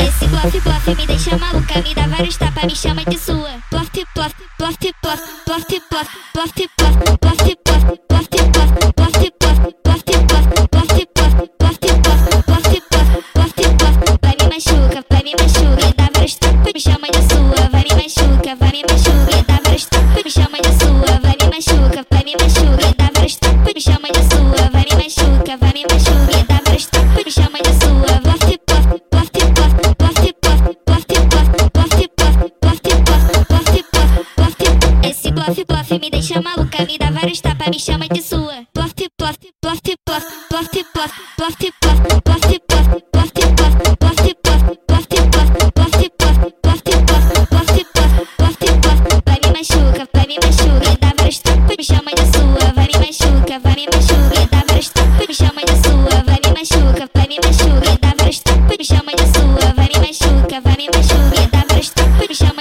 Esse plof, plof me deixa maluca, me dá vários tapas, me chama de sua. Plof, plof, plof, plof, plof, plof, plof, plof, plof, plof, plof, plof, plof, plof, plof, vai me machuca, vai me machuca, vai me machuca, vai me machuca chama de sua, vai me machuca, vai me machuca, me dá tapas, me chama de sua, ploft, ploft, ploft, ploft, ploft, ploft, ploft, ploft, ploft, ploft, ploft, ploft, ploft, esse ploft, ploft me deixa maluca, me dá vários tapas, me chama de sua, ploft, ploft, ploft, ploft, ploft, ploft, ploft, ploft, ploft, me chama de sua, vai me machuca, vai me machuca, me dá pros tacos, me chama